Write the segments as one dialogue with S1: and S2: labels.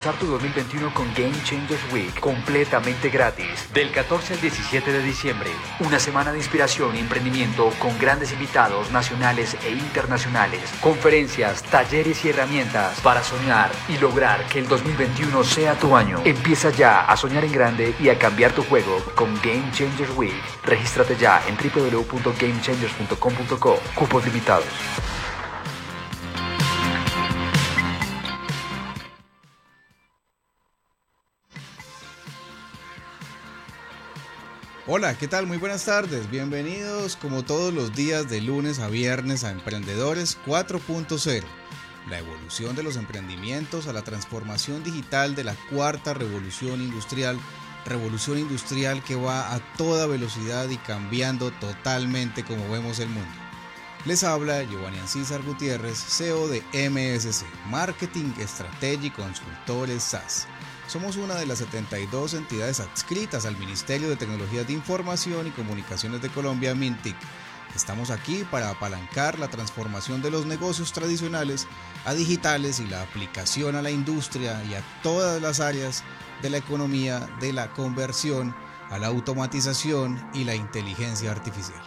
S1: Tu 2021 con Game Changers Week completamente gratis. Del 14 al 17 de diciembre. Una semana de inspiración y emprendimiento con grandes invitados nacionales e internacionales. Conferencias, talleres y herramientas para soñar y lograr que el 2021 sea tu año. Empieza ya a soñar en grande y a cambiar tu juego con Game Changers Week. Regístrate ya en www.gamechangers.com.co. Cupos limitados.
S2: Hola, ¿qué tal? Muy buenas tardes. Bienvenidos como todos los días de lunes a viernes a Emprendedores 4.0. La evolución de los emprendimientos a la transformación digital de la cuarta revolución industrial. Revolución industrial que va a toda velocidad y cambiando totalmente como vemos el mundo. Les habla Giovanni Ancísar Gutiérrez, CEO de MSC, Marketing Strategy Consultores SAS. Somos una de las 72 entidades adscritas al Ministerio de Tecnologías de Información y Comunicaciones de Colombia, MINTIC. Estamos aquí para apalancar la transformación de los negocios tradicionales a digitales y la aplicación a la industria y a todas las áreas de la economía, de la conversión, a la automatización y la inteligencia artificial.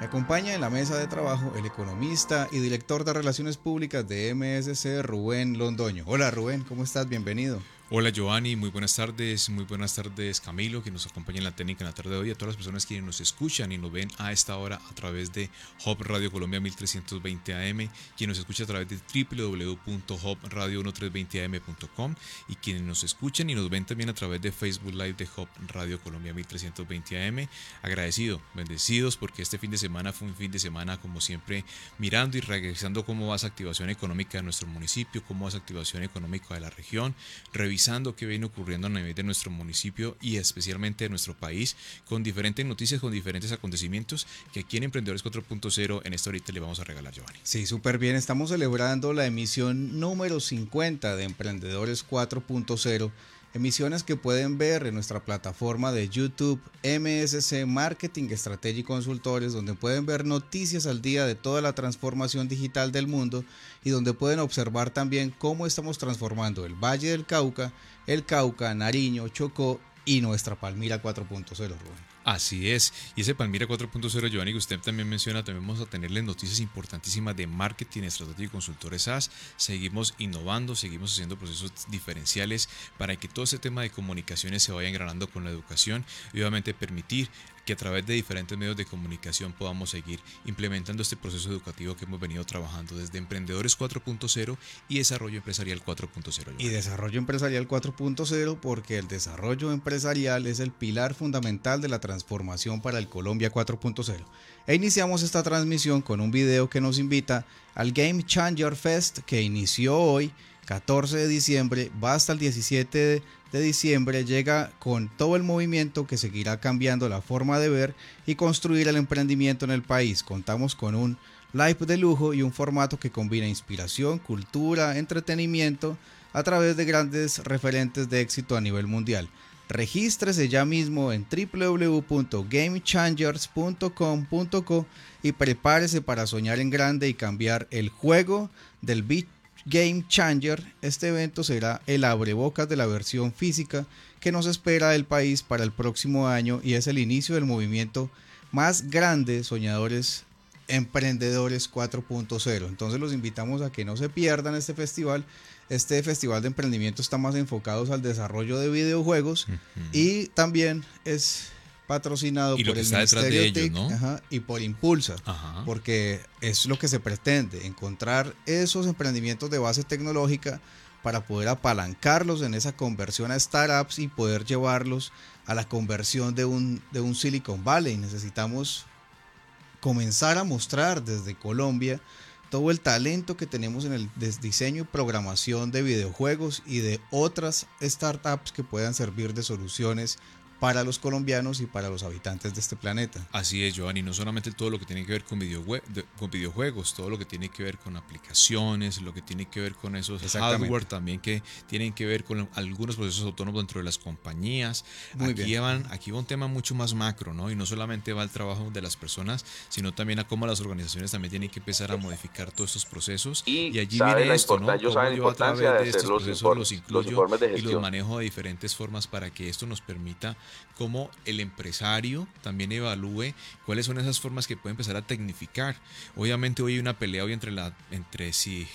S2: Me acompaña en la mesa de trabajo el economista y director de Relaciones Públicas de MSC, Rubén Londoño. Hola Rubén, ¿cómo estás? Bienvenido.
S3: Hola Giovanni, muy buenas tardes, muy buenas tardes Camilo, que nos acompaña en la técnica en la tarde de hoy, a todas las personas que nos escuchan y nos ven a esta hora a través de Hop Radio Colombia 1320 AM, quien nos escucha a través de www.hopradio1320am.com y quienes nos escuchan y nos ven también a través de Facebook Live de Hop Radio Colombia 1320 AM. Agradecido, bendecidos porque este fin de semana fue un fin de semana como siempre mirando y regresando cómo va esa activación económica de nuestro municipio, cómo va esa activación económica de la región, revisando revisando qué viene ocurriendo a nivel de nuestro municipio y especialmente de nuestro país, con diferentes noticias, con diferentes acontecimientos que aquí en Emprendedores 4.0 en esta horita le vamos a regalar, Giovanni.
S2: Sí, súper bien. Estamos celebrando la emisión número 50 de Emprendedores 4.0 emisiones que pueden ver en nuestra plataforma de YouTube MSC Marketing Strategy Consultores, donde pueden ver noticias al día de toda la transformación digital del mundo y donde pueden observar también cómo estamos transformando el Valle del Cauca, el Cauca, Nariño, Chocó y nuestra Palmira 4.0, Rubén.
S3: Así es. Y ese Palmira 4.0, Giovanni, que usted también menciona, también vamos a tenerles noticias importantísimas de marketing, estrategia y consultores SaaS. Seguimos innovando, seguimos haciendo procesos diferenciales para que todo ese tema de comunicaciones se vaya engranando con la educación y obviamente permitir que a través de diferentes medios de comunicación podamos seguir implementando este proceso educativo que hemos venido trabajando desde Emprendedores 4.0 y Desarrollo Empresarial 4.0.
S2: Y Desarrollo Empresarial 4.0 porque el desarrollo empresarial es el pilar fundamental de la transformación para el Colombia 4.0. E iniciamos esta transmisión con un video que nos invita al Game Changer Fest que inició hoy 14 de diciembre, va hasta el 17 de diciembre, llega con todo el movimiento que seguirá cambiando la forma de ver y construir el emprendimiento en el país. Contamos con un live de lujo y un formato que combina inspiración, cultura, entretenimiento a través de grandes referentes de éxito a nivel mundial. Regístrese ya mismo en www.gamechangers.com.co y prepárese para soñar en grande y cambiar el juego del beat Game Changer, este evento será el abrebocas de la versión física que nos espera el país para el próximo año y es el inicio del movimiento más grande, soñadores emprendedores 4.0. Entonces los invitamos a que no se pierdan este festival. Este festival de emprendimiento está más enfocado al desarrollo de videojuegos y también es patrocinado por el Ministerio de y por Impulsa, porque es lo que se pretende, encontrar esos emprendimientos de base tecnológica para poder apalancarlos en esa conversión a startups y poder llevarlos a la conversión de un, de un Silicon Valley. Necesitamos comenzar a mostrar desde Colombia todo el talento que tenemos en el diseño y programación de videojuegos y de otras startups que puedan servir de soluciones para los colombianos y para los habitantes de este planeta.
S3: Así es, Giovanni, no solamente todo lo que tiene que ver con, con videojuegos, todo lo que tiene que ver con aplicaciones, lo que tiene que ver con esos hardware también que tienen que ver con algunos procesos autónomos dentro de las compañías. aquí, Van, aquí va un tema mucho más macro, ¿no? Y no solamente va el trabajo de las personas, sino también a cómo las organizaciones también tienen que empezar a modificar todos estos procesos.
S4: Y, allí viene esto, ¿no? Yo la importancia de, estos procesos los incluyo
S3: y los manejo de diferentes formas para que esto nos permita cómo el empresario también evalúe cuáles son esas formas que puede empezar a tecnificar. Obviamente hoy hay una pelea hoy entre, la, entre si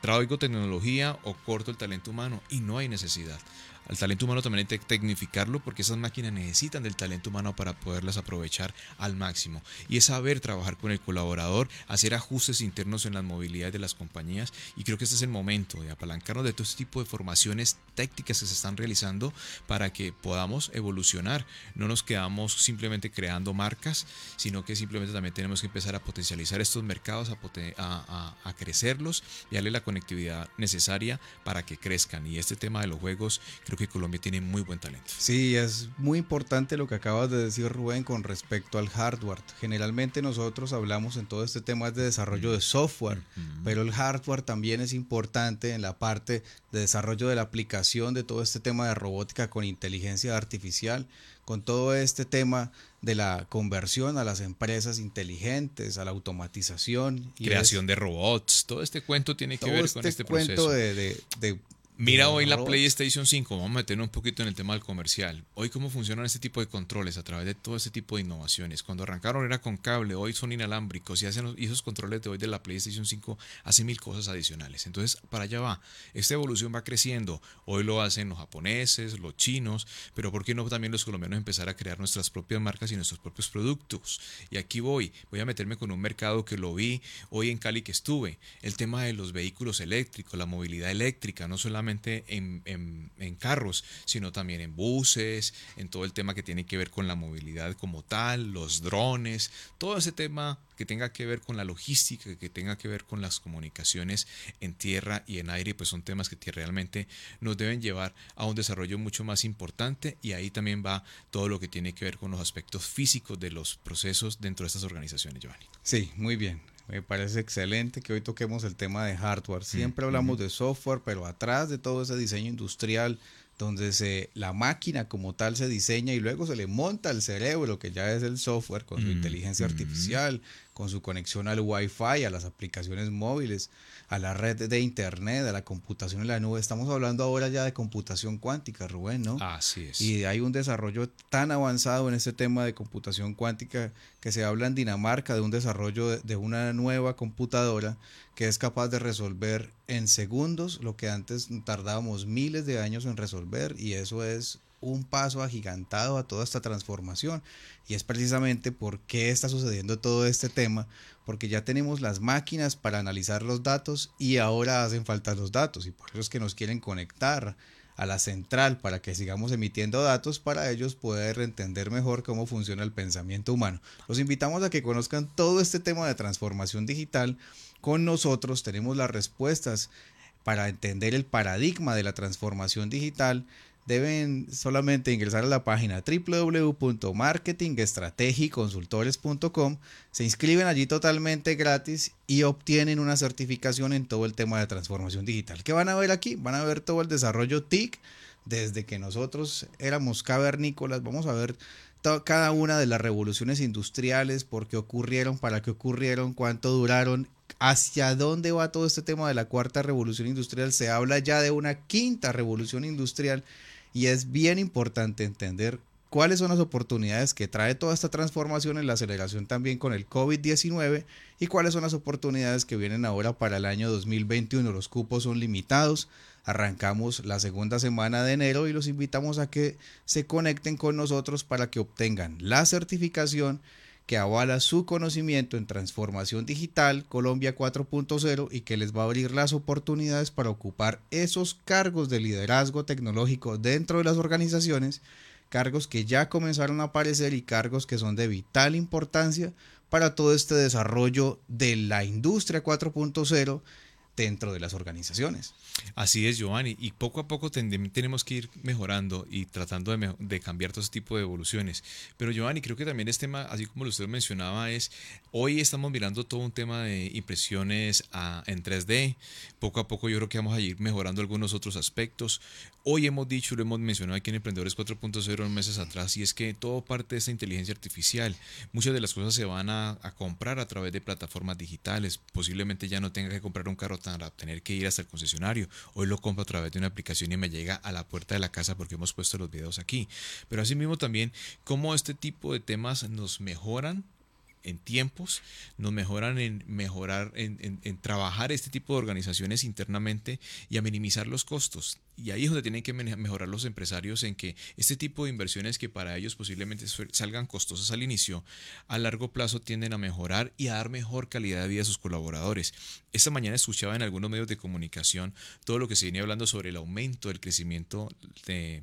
S3: traigo tecnología o corto el talento humano y no hay necesidad. Al talento humano también hay que tecnificarlo porque esas máquinas necesitan del talento humano para poderlas aprovechar al máximo. Y es saber trabajar con el colaborador, hacer ajustes internos en las movilidades de las compañías. Y creo que este es el momento de apalancarnos de todo este tipo de formaciones técnicas que se están realizando para que podamos evolucionar. No nos quedamos simplemente creando marcas, sino que simplemente también tenemos que empezar a potencializar estos mercados, a, a crecerlos y darle la conectividad necesaria para que crezcan. Y este tema de los juegos, creo que Colombia tiene muy buen talento.
S2: Sí, es muy importante lo que acabas de decir Rubén con respecto al hardware. Generalmente nosotros hablamos en todo este tema de desarrollo de software, pero el hardware también es importante en la parte de desarrollo de la aplicación de todo este tema de robótica con inteligencia artificial, con todo este tema de la conversión a las empresas inteligentes, a la automatización.
S3: Y Creación de robots, todo este cuento tiene que ver con este, este cuento
S2: de, de
S3: Mira hoy la PlayStation 5, vamos a meternos un poquito en el tema del comercial. Hoy cómo funcionan este tipo de controles a través de todo este tipo de innovaciones. Cuando arrancaron era con cable, hoy son inalámbricos y, hacen, esos controles de hoy de la PlayStation 5 hacen mil cosas adicionales. Entonces, para allá va. Esta evolución va creciendo. Hoy lo hacen los japoneses, los chinos, pero ¿por qué no también los colombianos empezar a crear nuestras propias marcas y nuestros propios productos? Y aquí voy, voy a meterme con un mercado que lo vi hoy en Cali que estuve. El tema de los vehículos eléctricos, la movilidad eléctrica, no solamente en, carros, sino también en buses, en todo el tema que tiene que ver con la movilidad como tal, los drones, todo ese tema que tenga que ver con la logística, que tenga que ver con las comunicaciones en tierra y en aire, pues son temas que realmente nos deben llevar a un desarrollo mucho más importante y ahí también va todo lo que tiene que ver con los aspectos físicos de los procesos dentro de estas organizaciones, Giovanni.
S2: Sí, muy bien. Me parece excelente que hoy toquemos el tema de hardware. Siempre hablamos de software, pero atrás de todo ese diseño industrial, donde se, la máquina como tal se diseña y luego se le monta al cerebro, que ya es el software, con su inteligencia artificial, con su conexión al Wi-Fi, a las aplicaciones móviles, a la red de Internet, a la computación en la nube. Estamos hablando ahora ya de computación cuántica, Rubén, ¿no?
S3: Así es.
S2: Y hay un desarrollo tan avanzado en este tema de computación cuántica que se habla en Dinamarca de un desarrollo de, una nueva computadora que es capaz de resolver en segundos lo que antes tardábamos miles de años en resolver y eso es un paso agigantado a toda esta transformación. Y es precisamente por qué está sucediendo todo este tema, porque ya tenemos las máquinas para analizar los datos y ahora hacen falta los datos y por eso es que nos quieren conectar a la central para que sigamos emitiendo datos para ellos poder entender mejor cómo funciona el pensamiento humano. Los invitamos a que conozcan todo este tema de transformación digital. Con nosotros tenemos las respuestas para entender el paradigma de la transformación digital deben solamente ingresar a la página www.marketingestrategiconsultores.com, se inscriben allí totalmente gratis y obtienen una certificación en todo el tema de transformación digital. ¿Qué van a ver aquí? Van a ver todo el desarrollo TIC desde que nosotros éramos cavernícolas, vamos a ver cada una de las revoluciones industriales, por qué ocurrieron, para qué ocurrieron, cuánto duraron, hacia dónde va todo este tema de la cuarta revolución industrial. Se habla ya de una quinta revolución industrial y es bien importante entender cuáles son las oportunidades que trae toda esta transformación en la aceleración también con el COVID-19 y cuáles son las oportunidades que vienen ahora para el año 2021. Los cupos son limitados. Arrancamos la segunda semana de enero y los invitamos a que se conecten con nosotros para que obtengan la certificación que avala su conocimiento en transformación digital Colombia 4.0 y que les va a abrir las oportunidades para ocupar esos cargos de liderazgo tecnológico dentro de las organizaciones, cargos que ya comenzaron a aparecer y cargos que son de vital importancia para todo este desarrollo de la industria 4.0 dentro de las organizaciones.
S3: Así es, Giovanni, y poco a poco tenemos que ir mejorando y tratando de, cambiar todo ese tipo de evoluciones. Pero Giovanni, creo que también este tema, así como usted mencionaba, es, hoy estamos mirando todo un tema de impresiones en 3D, poco a poco yo creo que vamos a ir mejorando algunos otros aspectos. Hoy hemos dicho, lo hemos mencionado aquí en Emprendedores 4.0 meses atrás, y es que todo parte de esta inteligencia artificial. Muchas de las cosas se van a, comprar a través de plataformas digitales. Posiblemente ya no tenga que comprar un carro para tener que ir hasta el concesionario. Hoy lo compro a través de una aplicación y me llega a la puerta de la casa porque hemos puesto los videos aquí. Pero asimismo también cómo este tipo de temas nos mejoran en tiempos, nos mejoran en mejorar, en, trabajar este tipo de organizaciones internamente y a minimizar los costos. Y ahí es donde tienen que mejorar los empresarios en que este tipo de inversiones que para ellos posiblemente salgan costosas al inicio, a largo plazo tienden a mejorar y a dar mejor calidad de vida a sus colaboradores. Esta mañana escuchaba en algunos medios de comunicación todo lo que se venía hablando sobre el aumento del crecimiento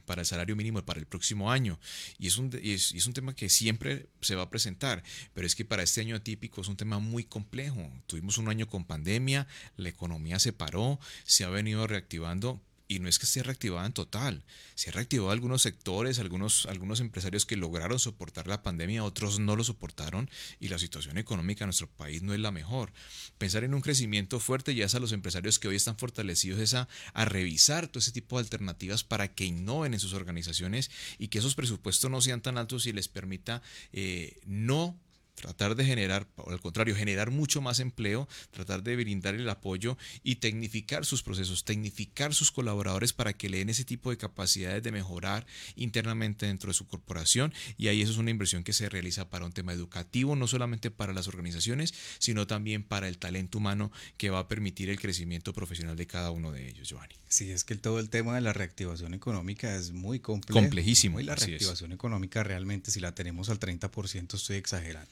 S3: para el salario mínimo para el próximo año. Y es, un, es, es un tema que siempre se va a presentar, pero es que para este año atípico es un tema muy complejo. Tuvimos un año con pandemia, la economía se paró, se ha venido reactivando, y no es que esté reactivada en total, se ha reactivado algunos sectores, algunos, algunos empresarios que lograron soportar la pandemia, otros no lo soportaron y la situación económica de nuestro país no es la mejor. Pensar en un crecimiento fuerte ya es a los empresarios que hoy están fortalecidos es a, revisar todo ese tipo de alternativas para que innoven en sus organizaciones y que esos presupuestos no sean tan altos y les permita eh, no tratar de generar, o al contrario, generar mucho más empleo, tratar de brindar el apoyo y tecnificar sus procesos, tecnificar sus colaboradores para que le den ese tipo de capacidades de mejorar internamente dentro de su corporación y ahí eso es una inversión que se realiza para un tema educativo, no solamente para las organizaciones, sino también para el talento humano que va a permitir el crecimiento profesional de cada uno de ellos, Giovanni.
S2: Sí, es que todo el tema de la reactivación económica es muy complejo.
S3: Complejísimo.
S2: Y la reactivación económica realmente, si la tenemos al 30%, estoy exagerando.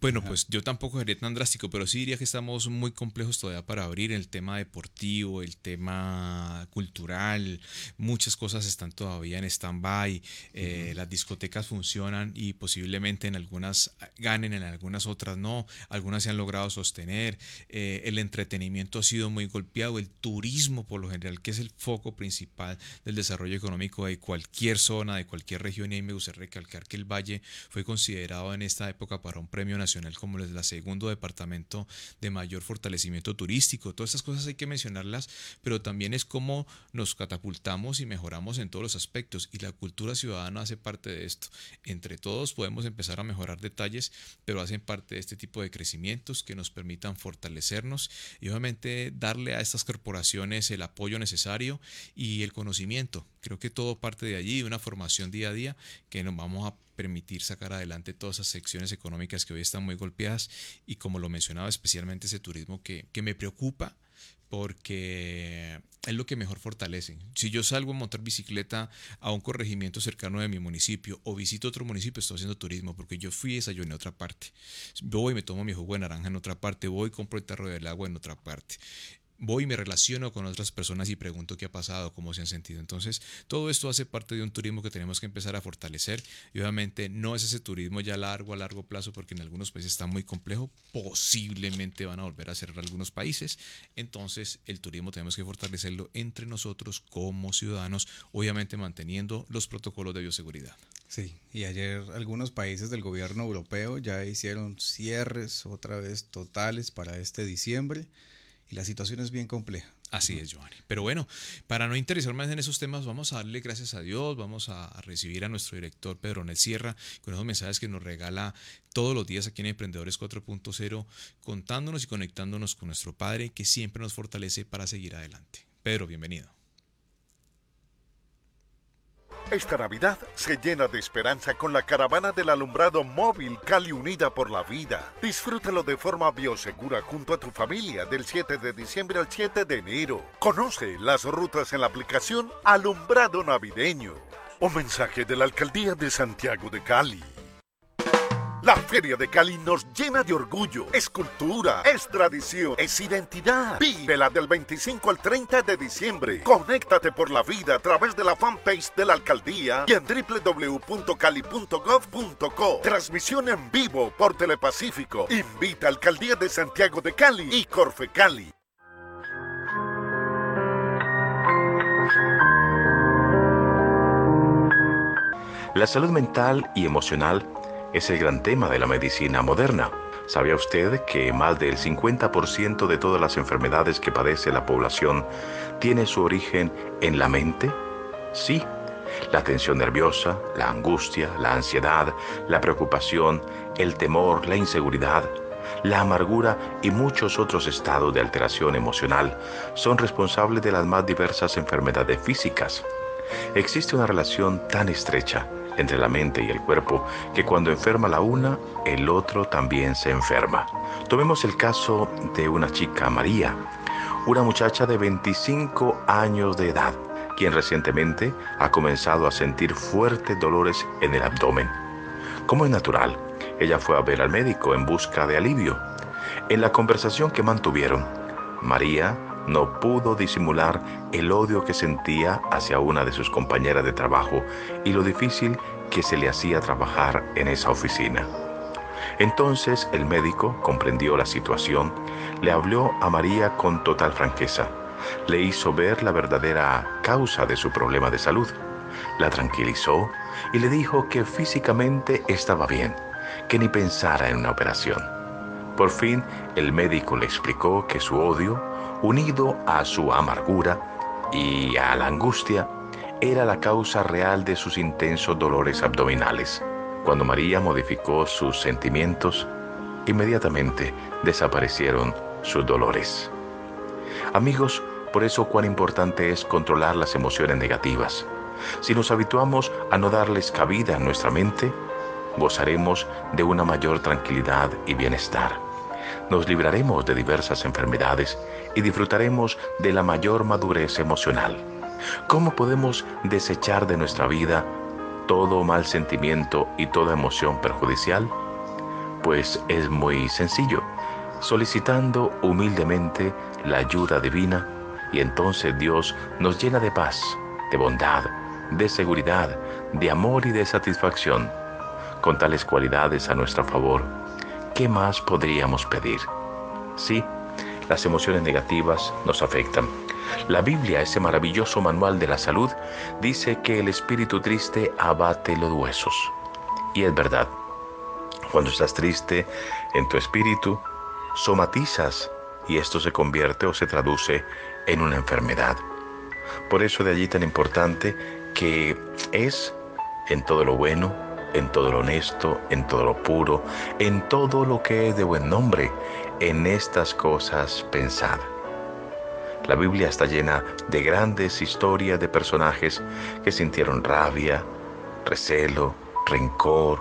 S3: Bueno, pues yo tampoco sería tan drástico, pero sí diría que estamos muy complejos todavía para abrir el tema deportivo, el tema cultural. Muchas cosas están todavía en stand-by. Eh, las discotecas funcionan y posiblemente en algunas ganen, en algunas otras no. Algunas se han logrado sostener. Eh, el entretenimiento ha sido muy golpeado. El turismo, por lo general, que es el foco principal del desarrollo económico de cualquier zona, de cualquier región. Y ahí me gustaría recalcar que el Valle fue considerado en esta época para un premio nacional como el la segundo departamento de mayor fortalecimiento turístico. Todas estas cosas hay que mencionarlas, pero también es cómo nos catapultamos y mejoramos en todos los aspectos y la cultura ciudadana hace parte de esto. Entre todos podemos empezar a mejorar detalles, pero hacen parte de este tipo de crecimientos que nos permitan fortalecernos y obviamente darle a estas corporaciones el apoyo necesario y el conocimiento. Creo que todo parte de allí, una formación día a día que nos vamos a permitir sacar adelante todas esas secciones económicas que hoy están muy golpeadas y como lo mencionaba especialmente ese turismo que, que me preocupa porque es lo que mejor fortalece. Si yo salgo a montar bicicleta a un corregimiento cercano de mi municipio o visito otro municipio, estoy haciendo turismo porque yo fui y desayuné en otra parte. Voy y me tomo mi jugo de naranja en otra parte, voy y compro el tarro del agua en otra parte voy y me relaciono con otras personas y pregunto qué ha pasado, cómo se han sentido. Entonces, todo esto hace parte de un turismo que tenemos que empezar a fortalecer y obviamente no es ese turismo ya largo, a largo plazo, porque en algunos países está muy complejo, posiblemente van a volver a cerrar algunos países. Entonces, el turismo tenemos que fortalecerlo entre nosotros como ciudadanos, obviamente manteniendo los protocolos de bioseguridad.
S2: Sí, y ayer algunos países del gobierno europeo ya hicieron cierres otra vez totales para este diciembre y la situación es bien compleja.
S3: Así es, Giovanni. Pero bueno, para no interesar más en esos temas, vamos a darle gracias a Dios, vamos a recibir a nuestro director Pedro Nel Sierra con esos mensajes que nos regala todos los días aquí en Emprendedores 4.0, contándonos y conectándonos con nuestro Padre que siempre nos fortalece para seguir adelante. Pedro, bienvenido.
S5: Esta Navidad se llena de esperanza con la caravana del alumbrado móvil Cali Unida por la Vida. Disfrútalo de forma biosegura junto a tu familia del 7 de diciembre al 7 de enero. Conoce las rutas en la aplicación Alumbrado Navideño. Un mensaje de la Alcaldía de Santiago de Cali. La Feria de Cali nos llena de orgullo. Es cultura, es tradición, es identidad. Vívela del 25 al 30 de diciembre. Conéctate por la vida a través de la fanpage de la alcaldía y en www.cali.gov.co. Transmisión en vivo por Telepacífico. Invita a Alcaldía de Santiago de Cali y Corfe Cali.
S6: La salud mental y emocional es el gran tema de la medicina moderna. ¿Sabía usted que más del 50% de todas las enfermedades que padece la población tiene su origen en la mente? Sí, la tensión nerviosa, la angustia, la ansiedad, la preocupación, el temor, la inseguridad, la amargura y muchos otros estados de alteración emocional son responsables de las más diversas enfermedades físicas. Existe una relación tan estrecha entre la mente y el cuerpo que cuando enferma la una, el otro también se enferma. Tomemos el caso de una chica, María, una muchacha de 25 años de edad, quien recientemente ha comenzado a sentir fuertes dolores en el abdomen. Como es natural, ella fue a ver al médico en busca de alivio. En la conversación que mantuvieron, María no pudo disimular el odio que sentía hacia una de sus compañeras de trabajo y lo difícil que se le hacía trabajar en esa oficina. Entonces el médico comprendió la situación, le habló a María con total franqueza, le hizo ver la verdadera causa de su problema de salud, la tranquilizó y le dijo que físicamente estaba bien, que ni pensara en una operación. Por fin el médico le explicó que su odio unido a su amargura y a la angustia, era la causa real de sus intensos dolores abdominales. Cuando María modificó sus sentimientos, inmediatamente desaparecieron sus dolores. Amigos, por eso cuán importante es controlar las emociones negativas. Si nos habituamos a no darles cabida en nuestra mente, gozaremos de una mayor tranquilidad y bienestar. Nos libraremos de diversas enfermedades y disfrutaremos de la mayor madurez emocional. ¿Cómo podemos desechar de nuestra vida todo mal sentimiento y toda emoción perjudicial? Pues es muy sencillo, solicitando humildemente la ayuda divina y entonces Dios nos llena de paz, de bondad, de seguridad, de amor y de satisfacción. Con tales cualidades a nuestro favor, ¿qué más podríamos pedir? Sí, las emociones negativas nos afectan. La Biblia, ese maravilloso manual de la salud, dice que el espíritu triste abate los huesos. Y es verdad. Cuando estás triste en tu espíritu, somatizas y esto se convierte o se traduce en una enfermedad. Por eso de allí tan importante que es en todo lo bueno, en todo lo honesto, en todo lo puro, en todo lo que es de buen nombre, en estas cosas pensad. La Biblia está llena de grandes historias de personajes que sintieron rabia, recelo, rencor,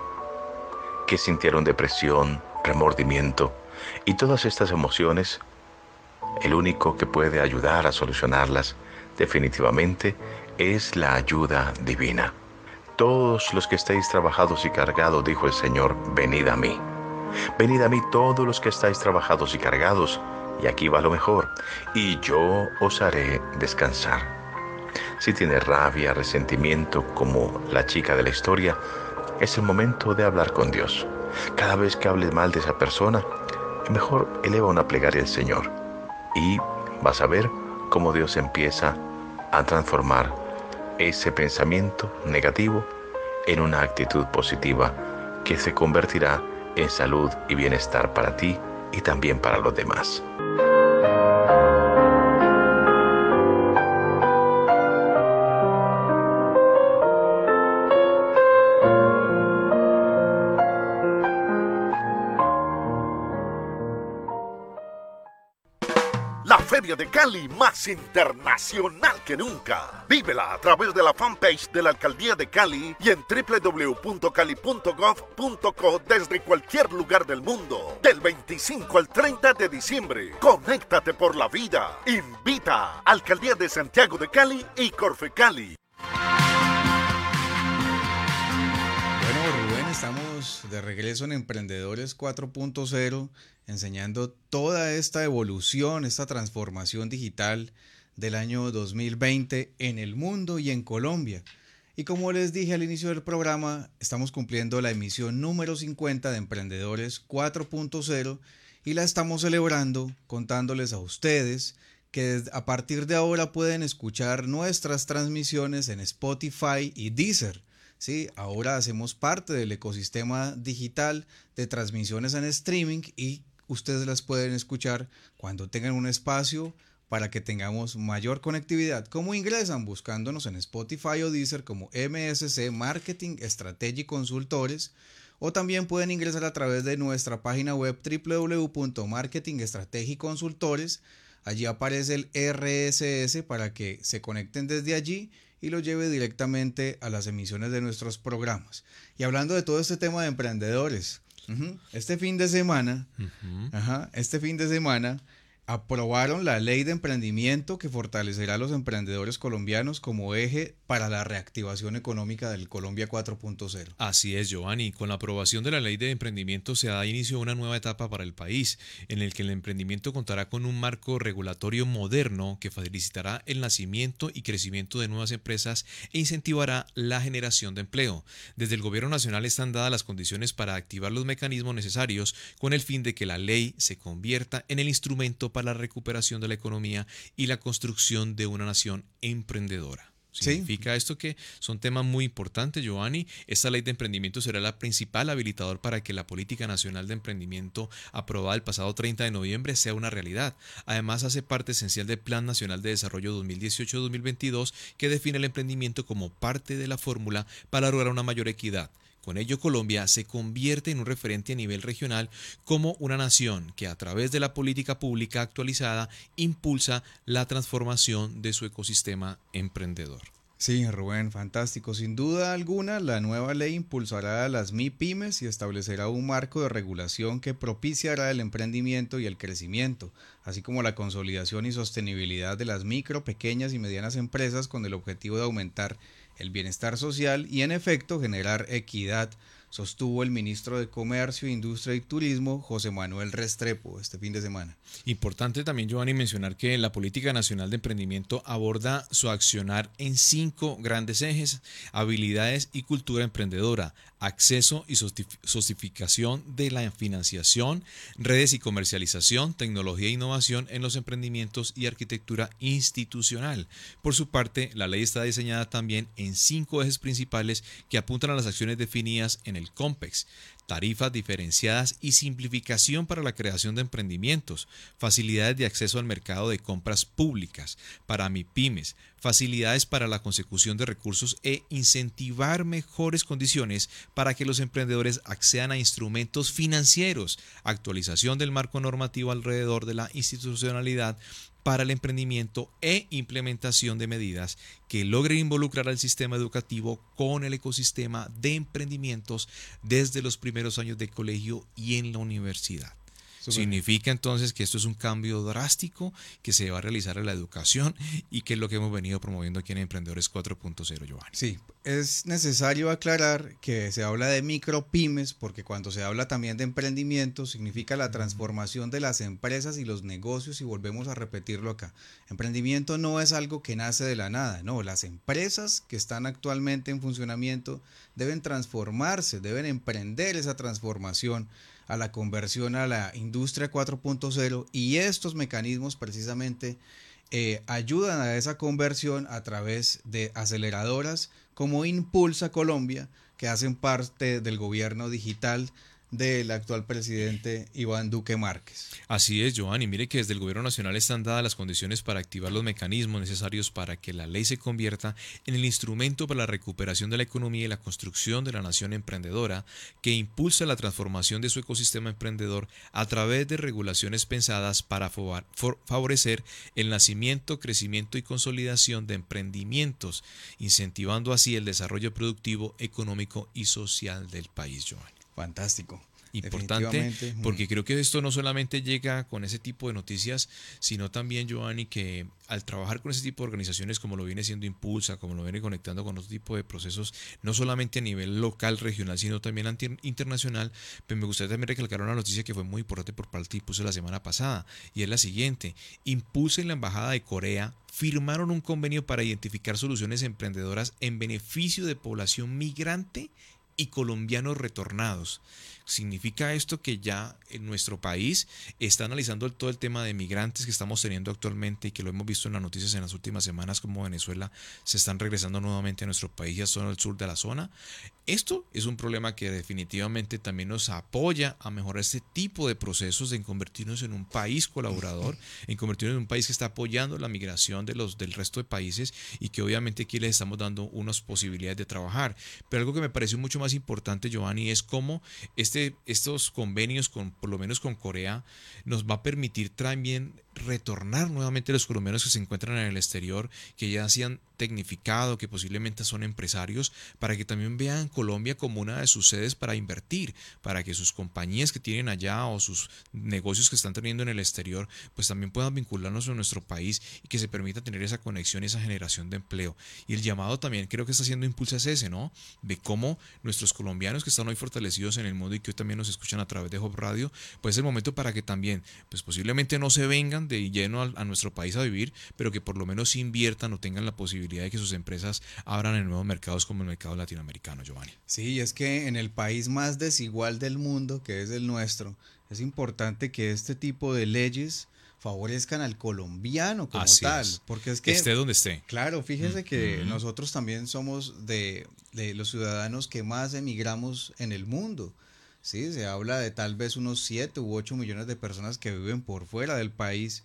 S6: que sintieron depresión, remordimiento y todas estas emociones. El único que puede ayudar a solucionarlas definitivamente es la ayuda divina. Todos los que estéis trabajados y cargados, dijo el Señor, venid a mí. Venid a mí todos los que estáis trabajados y cargados, y aquí va lo mejor, y yo os haré descansar. Si tienes rabia, resentimiento, como la chica de la historia, es el momento de hablar con Dios. Cada vez que hables mal de esa persona, mejor eleva una plegaria al Señor y vas a ver cómo Dios empieza a transformar ese pensamiento negativo en una actitud positiva que se convertirá en salud y bienestar para ti y también para los demás.
S5: De Cali más internacional que nunca. Vívela a través de la fanpage de la Alcaldía de Cali y en www.cali.gov.co desde cualquier lugar del mundo. Del 25 al 30 de diciembre. Conéctate por la vida. Invita Alcaldía de Santiago de Cali y Corfe Cali.
S2: De regreso en Emprendedores 4.0, enseñando toda esta evolución, esta transformación digital del año 2020 en el mundo y en Colombia. Y como les dije al inicio del programa, estamos cumpliendo la emisión número 50 de Emprendedores 4.0 y la estamos celebrando contándoles a ustedes que a partir de ahora pueden escuchar nuestras transmisiones en Spotify y Deezer. ¿Sí? Ahora hacemos parte del ecosistema digital de transmisiones en streaming y ustedes las pueden escuchar cuando tengan un espacio para que tengamos mayor conectividad. ¿Cómo ingresan? Buscándonos en Spotify o Deezer como MSC Marketing Strategy Consultores o también pueden ingresar a través de nuestra página web www.marketingstrategiconsultores. Allí aparece el RSS para que se conecten desde allí y lo lleve directamente a las emisiones de nuestros programas. Y hablando de todo este tema de emprendedores, este fin de semana, este fin de semana aprobaron la ley de emprendimiento que fortalecerá a los emprendedores colombianos como eje para la reactivación económica del Colombia 4.0.
S3: Así es, Giovanni. Con la aprobación de la ley de emprendimiento se da inicio a una nueva etapa para el país, en el que el emprendimiento contará con un marco regulatorio moderno que facilitará el nacimiento y crecimiento de nuevas empresas e incentivará la generación de empleo. Desde el Gobierno Nacional están dadas las condiciones para activar los mecanismos necesarios con el fin de que la ley se convierta en el instrumento para la recuperación de la economía y la construcción de una nación emprendedora. Significa esto que son temas muy importantes, Giovanni. Esta ley de emprendimiento será la principal habilitador para que la política nacional de emprendimiento aprobada el pasado 30 de noviembre sea una realidad. Además, hace parte esencial del Plan Nacional de Desarrollo 2018-2022 que define el emprendimiento como parte de la fórmula para lograr una mayor equidad, con ello Colombia se convierte en un referente a nivel regional como una nación que a través de la política pública actualizada impulsa la transformación de su ecosistema emprendedor.
S2: Sí, Rubén, fantástico. Sin duda alguna, la nueva ley impulsará a las MIPIMES y establecerá un marco de regulación que propiciará el emprendimiento y el crecimiento, así como la consolidación y sostenibilidad de las micro, pequeñas y medianas empresas con el objetivo de aumentar el bienestar social y en efecto generar equidad, sostuvo el ministro de Comercio, Industria y Turismo, José Manuel Restrepo, este fin de semana.
S3: Importante también, Giovanni, mencionar que la Política Nacional de Emprendimiento aborda su accionar en cinco grandes ejes, habilidades y cultura emprendedora, acceso y sostificación de la financiación, redes y comercialización, tecnología e innovación en los emprendimientos y arquitectura institucional. Por su parte, la ley está diseñada también en cinco ejes principales que apuntan a las acciones definidas en el COMPEX, tarifas diferenciadas y simplificación para la creación de emprendimientos, facilidades de acceso al mercado de compras públicas para MIPIMES, facilidades para la consecución de recursos e incentivar mejores condiciones para que los emprendedores accedan a instrumentos financieros, actualización del marco normativo alrededor de la institucionalidad para el emprendimiento e implementación de medidas que logren involucrar al sistema educativo con el ecosistema de emprendimientos desde los primeros años de colegio y en la universidad. Significa entonces que esto es un cambio drástico que se va a realizar en la educación y que es lo que hemos venido promoviendo aquí en Emprendedores 4.0, Giovanni.
S2: Sí, es necesario aclarar que se habla de micropymes porque cuando se habla también de emprendimiento significa la transformación de las empresas y los negocios y volvemos a repetirlo acá. Emprendimiento no es algo que nace de la nada, no, las empresas que están actualmente en funcionamiento deben transformarse, deben emprender esa transformación a la conversión a la industria 4.0 y estos mecanismos precisamente eh, ayudan a esa conversión a través de aceleradoras como Impulsa Colombia, que hacen parte del gobierno digital del actual presidente Iván Duque Márquez.
S3: Así es, Giovanni. Mire que desde el Gobierno Nacional están dadas las condiciones para activar los mecanismos necesarios para que la ley se convierta en el instrumento para la recuperación de la economía y la construcción de la nación emprendedora que impulsa la transformación de su ecosistema emprendedor a través de regulaciones pensadas para favorecer el nacimiento, crecimiento y consolidación de emprendimientos, incentivando así el desarrollo productivo, económico y social del país, Giovanni.
S2: Fantástico.
S3: importante porque creo que esto no solamente llega con ese tipo de noticias, sino también, Giovanni, que al trabajar con ese tipo de organizaciones como lo viene siendo Impulsa, como lo viene conectando con otro tipo de procesos, no solamente a nivel local, regional, sino también internacional, pues me gustaría también recalcar una noticia que fue muy importante por parte de Impulsa la semana pasada, y es la siguiente. Impulsa en la Embajada de Corea firmaron un convenio para identificar soluciones emprendedoras en beneficio de población migrante y colombianos retornados. Significa esto que ya en nuestro país está analizando todo el tema de migrantes que estamos teniendo actualmente y que lo hemos visto en las noticias en las últimas semanas como Venezuela se están regresando nuevamente a nuestro país y a zona del sur de la zona. Esto es un problema que definitivamente también nos apoya a mejorar este tipo de procesos en convertirnos en un país colaborador, en convertirnos en un país que está apoyando la migración de los del resto de países y que obviamente aquí les estamos dando unas posibilidades de trabajar. Pero algo que me pareció mucho más importante, Giovanni, es cómo este, estos convenios, con, por lo menos con Corea, nos va a permitir también retornar nuevamente los colombianos que se encuentran en el exterior, que ya se han tecnificado, que posiblemente son empresarios, para que también vean Colombia como una de sus sedes para invertir, para que sus compañías que tienen allá o sus negocios que están teniendo en el exterior, pues también puedan vincularnos a nuestro país y que se permita tener esa conexión y esa generación de empleo. Y el llamado también creo que está haciendo impulso es ese, ¿no? De cómo nuestros colombianos que están hoy fortalecidos en el mundo y que hoy también nos escuchan a través de Hop Radio, pues es el momento para que también, pues posiblemente no se vengan de lleno a, nuestro país a vivir, pero que por lo menos inviertan o tengan la posibilidad de que sus empresas abran en nuevos mercados como el mercado latinoamericano, Giovanni.
S2: Sí, es que en el país más desigual del mundo, que es el nuestro, es importante que este tipo de leyes favorezcan al colombiano como tal. Porque es que.
S3: Esté donde esté.
S2: Claro, fíjese que nosotros también somos de, de, los ciudadanos que más emigramos en el mundo. Sí, se habla de tal vez unos 7 u 8 millones de personas que viven por fuera del país.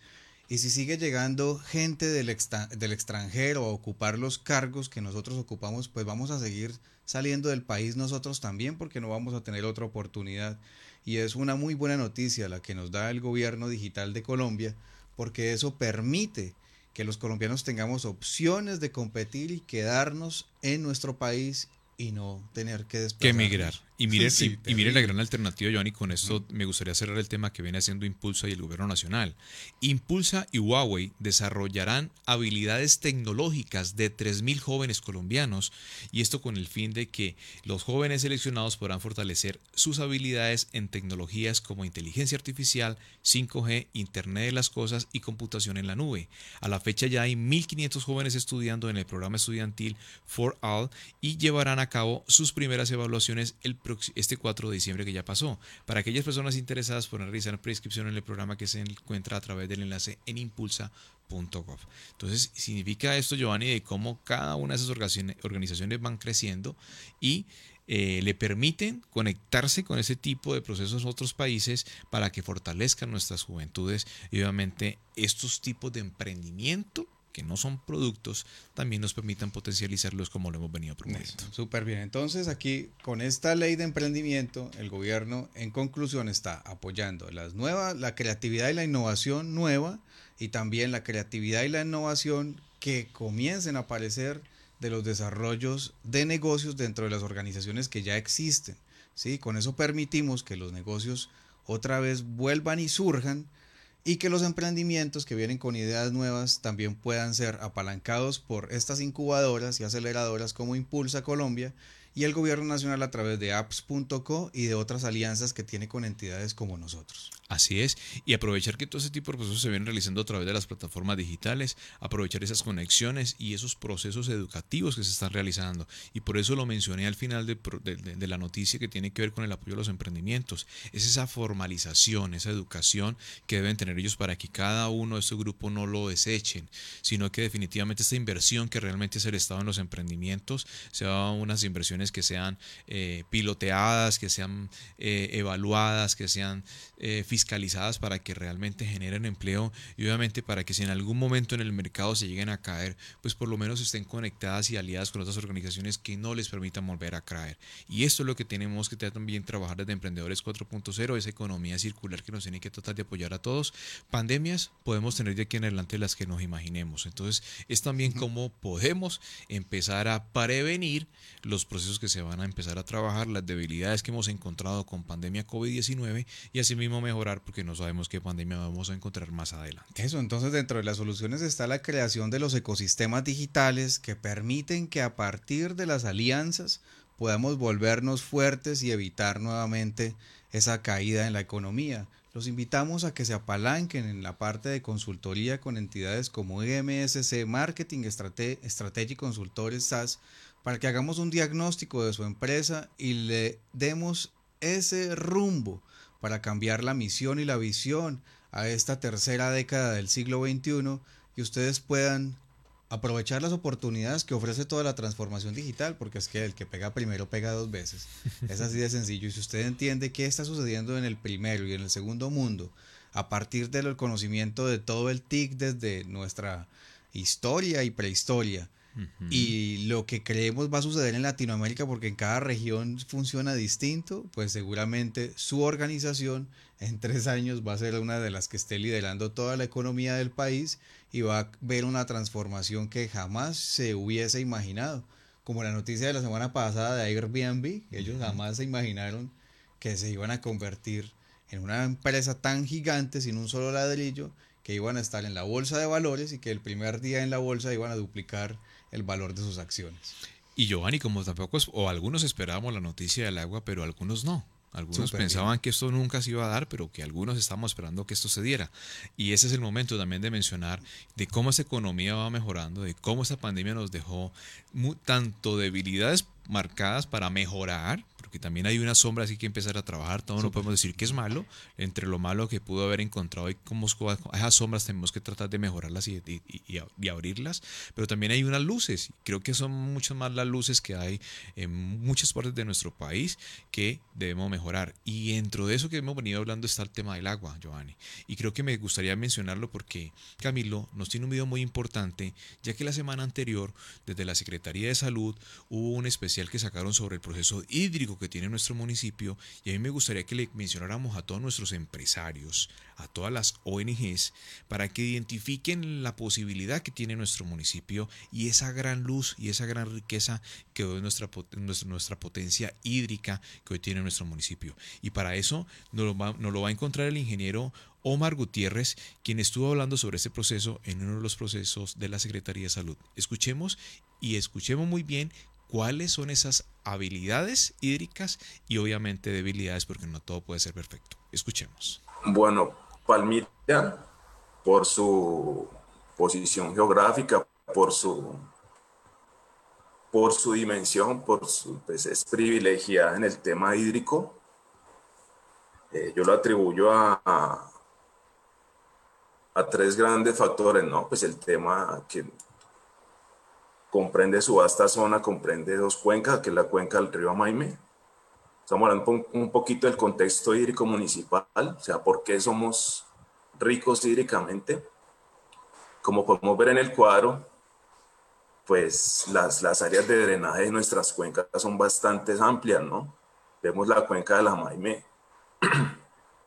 S2: Y si sigue llegando gente del, del extranjero a ocupar los cargos que nosotros ocupamos, pues vamos a seguir saliendo del país nosotros también porque no vamos a tener otra oportunidad. Y es una muy buena noticia la que nos da el gobierno digital de Colombia porque eso permite que los colombianos tengamos opciones de competir y quedarnos en nuestro país y no tener que desplazarnos.
S3: Que emigrar. Y mire, y, mire la gran alternativa, Johnny, con esto me gustaría cerrar el tema que viene haciendo Impulsa y el gobierno nacional. Impulsa y Huawei desarrollarán habilidades tecnológicas de 3.000 jóvenes colombianos y esto con el fin de que los jóvenes seleccionados podrán fortalecer sus habilidades en tecnologías como inteligencia artificial, 5G, Internet de las Cosas y computación en la nube. A la fecha ya hay 1.500 jóvenes estudiando en el programa estudiantil For All y llevarán a cabo sus primeras evaluaciones el este 4 de diciembre que ya pasó. Para aquellas personas interesadas pueden realizar prescripción en el programa que se encuentra a través del enlace en impulsa.gov. Entonces, significa esto, Giovanni, de cómo cada una de esas organizaciones van creciendo y eh, le permiten conectarse con ese tipo de procesos en otros países para que fortalezcan nuestras juventudes y obviamente estos tipos de emprendimiento que no son productos, también nos permitan potencializarlos como lo hemos venido promoviendo.
S2: Súper bien. Entonces aquí con esta ley de emprendimiento, el gobierno en conclusión está apoyando las nuevas, la creatividad y la innovación nueva y también la creatividad y la innovación que comiencen a aparecer de los desarrollos de negocios dentro de las organizaciones que ya existen. ¿sí? Con eso permitimos que los negocios otra vez vuelvan y surjan y que los emprendimientos que vienen con ideas nuevas también puedan ser apalancados por estas incubadoras y aceleradoras como Impulsa Colombia y el gobierno nacional a través de apps.co y de otras alianzas que tiene con entidades como nosotros.
S3: Así es, y aprovechar que todo ese tipo de procesos se vienen realizando a través de las plataformas digitales, aprovechar esas conexiones y esos procesos educativos que se están realizando. Y por eso lo mencioné al final de, la noticia que tiene que ver con el apoyo a los emprendimientos. Es esa formalización, esa educación que deben tener ellos para que cada uno de estos grupos no lo desechen, sino que definitivamente esta inversión que realmente es el Estado en los emprendimientos sea unas inversiones que sean eh, piloteadas, que sean eh, evaluadas, que sean eh, fiscalizadas para que realmente generen empleo y obviamente para que si en algún momento en el mercado se lleguen a caer, pues por lo menos estén conectadas y aliadas con otras organizaciones que no les permitan volver a caer. Y esto es lo que tenemos que también trabajar desde Emprendedores 4.0, esa economía circular que nos tiene que tratar de apoyar a todos. Pandemias podemos tener de aquí en adelante las que nos imaginemos. Entonces es también cómo podemos empezar a prevenir los procesos que se van a empezar a trabajar, las debilidades que hemos encontrado con pandemia COVID-19 y asimismo mejorar porque no sabemos qué pandemia vamos a encontrar más adelante.
S2: Eso, entonces dentro de las soluciones está la creación de los ecosistemas digitales que permiten que a partir de las alianzas podamos volvernos fuertes y evitar nuevamente esa caída en la economía. Los invitamos a que se apalanquen en la parte de consultoría con entidades como MSC Marketing Strategy Consultores SAS para que hagamos un diagnóstico de su empresa y le demos ese rumbo para cambiar la misión y la visión a esta tercera década del siglo XXI y ustedes puedan aprovechar las oportunidades que ofrece toda la transformación digital, porque es que el que pega primero pega dos veces. Es así de sencillo. Y si usted entiende qué está sucediendo en el primero y en el segundo mundo, a partir del conocimiento de todo el TIC desde nuestra historia y prehistoria, y lo que creemos va a suceder en Latinoamérica porque en cada región funciona distinto, pues seguramente su organización en tres años va a ser una de las que esté liderando toda la economía del país y va a ver una transformación que jamás se hubiese imaginado. Como la noticia de la semana pasada de Airbnb, ellos jamás se imaginaron que se iban a convertir en una empresa tan gigante sin un solo ladrillo que iban a estar en la bolsa de valores y que el primer día en la bolsa iban a duplicar el valor de sus acciones.
S3: Y Giovanni, como tampoco, o algunos esperábamos la noticia del agua, pero algunos no. Algunos pensaban que esto nunca se iba a dar, pero que algunos estábamos esperando que esto se diera. Y ese es el momento también de mencionar de cómo esa economía va mejorando, de cómo esta pandemia nos dejó tanto debilidades marcadas para mejorar, porque también hay una sombra así que empezar a trabajar, todo no podemos decir que es malo, entre lo malo que pudo haber encontrado y cómo esas sombras tenemos que tratar de mejorarlas y, y, abrirlas, pero también hay unas luces, creo que son muchas más las luces que hay en muchas partes de nuestro país que debemos mejorar. Y dentro de eso que hemos venido hablando está el tema del agua, Giovanni, y creo que me gustaría mencionarlo porque Camilo nos tiene un video muy importante, ya que la semana anterior, desde la Secretaría de Salud, hubo un especial que sacaron sobre el proceso hídrico que tiene nuestro municipio y a mí me gustaría que le mencionáramos a todos nuestros empresarios, a todas las ONGs, para que identifiquen la posibilidad que tiene nuestro municipio y esa gran luz y esa gran riqueza que hoy nuestra, nuestra, potencia hídrica que hoy tiene nuestro municipio. Y para eso nos lo va, nos lo va a encontrar el ingeniero Omar Gutiérrez, quien estuvo hablando sobre este proceso en uno de los procesos de la Secretaría de Salud. Escuchemos y escuchemos muy bien cuáles son esas habilidades hídricas y obviamente debilidades, porque no todo puede ser perfecto. Escuchemos.
S4: Bueno, Palmira, por su posición geográfica, por su, por su dimensión, por su, pues es privilegiada en el tema hídrico. Eh, yo lo atribuyo a, a, a, tres grandes factores, ¿no? Pues el tema que comprende su vasta zona, comprende dos cuencas, que es la cuenca del río Amaime. Estamos hablando un poquito del contexto hídrico municipal, o sea, por qué somos ricos hídricamente. Como podemos ver en el cuadro, pues las, las áreas de drenaje de nuestras cuencas son bastante amplias, ¿no? Vemos la cuenca de la Maime,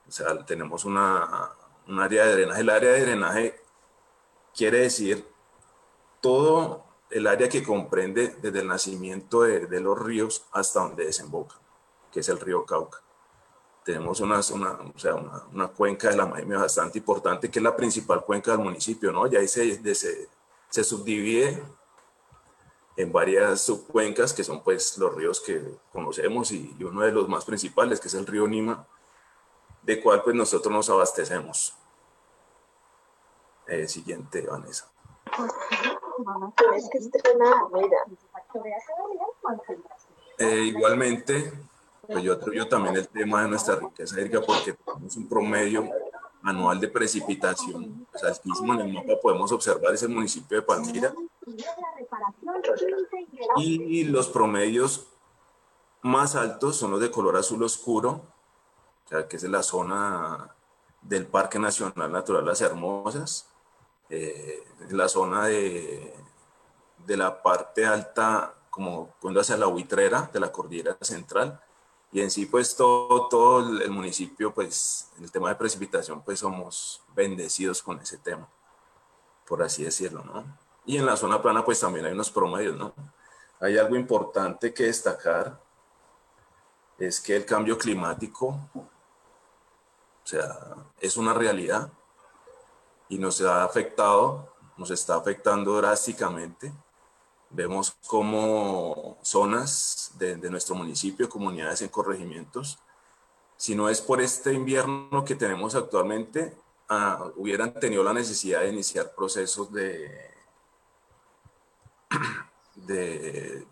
S4: o sea, tenemos una, un área de drenaje. El área de drenaje quiere decir todo el área que comprende desde el nacimiento de, los ríos hasta donde desemboca, que es el río Cauca. Tenemos una, una, o sea, una, cuenca de la Maime bastante importante, que es la principal cuenca del municipio, ¿no? Ya ahí se, se, subdivide en varias subcuencas, que son pues los ríos que conocemos y, uno de los más principales, que es el río Nima, de cual pues nosotros nos abastecemos. Eh, siguiente, Vanessa. Eh, igualmente, pues yo atribuyo también el tema de nuestra riqueza porque tenemos un promedio anual de precipitación. O sea, mismo en el mapa podemos observar ese municipio de Palmira. Y los promedios más altos son los de color azul oscuro, que es la zona del Parque Nacional Natural Las Hermosas, eh, la zona de, de la parte alta, como cuando hacia la buitrera de la cordillera central, y en sí pues todo, todo el municipio pues el tema de precipitación pues somos bendecidos con ese tema por así decirlo no y en la zona plana pues también hay unos promedios no hay algo importante que destacar es que el cambio climático o sea es una realidad y nos ha afectado nos está afectando drásticamente Vemos como zonas de, nuestro municipio, comunidades en corregimientos, si no es por este invierno que tenemos actualmente, ah, hubieran tenido la necesidad de iniciar procesos de, de,